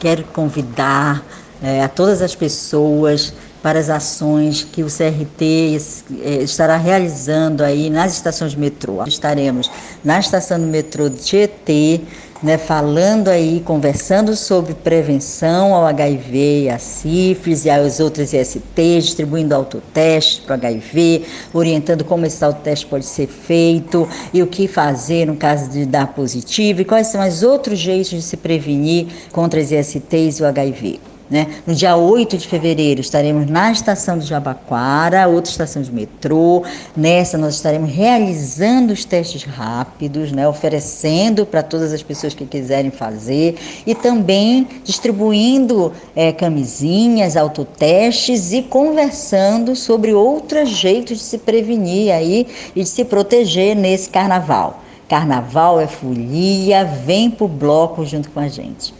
Quero convidar é, a todas as pessoas para as ações que o CRT é, estará realizando aí nas estações de metrô. Estaremos na estação do metrô de Tietê, né, falando aí, conversando sobre prevenção ao HIV à sífilis e aos outros ISTs, distribuindo autotestes para o HIV, orientando como esse autoteste pode ser feito e o que fazer no caso de dar positivo e quais são os outros jeitos de se prevenir contra as ISTs e o HIV. Né? No dia 8 de fevereiro estaremos na estação de Jabaquara, outra estação de metrô. Nessa nós estaremos realizando os testes rápidos, né? oferecendo para todas as pessoas que quiserem fazer e também distribuindo é, camisinhas, autotestes e conversando sobre outros jeitos de se prevenir aí e de se proteger nesse carnaval. Carnaval é folia, vem pro bloco junto com a gente.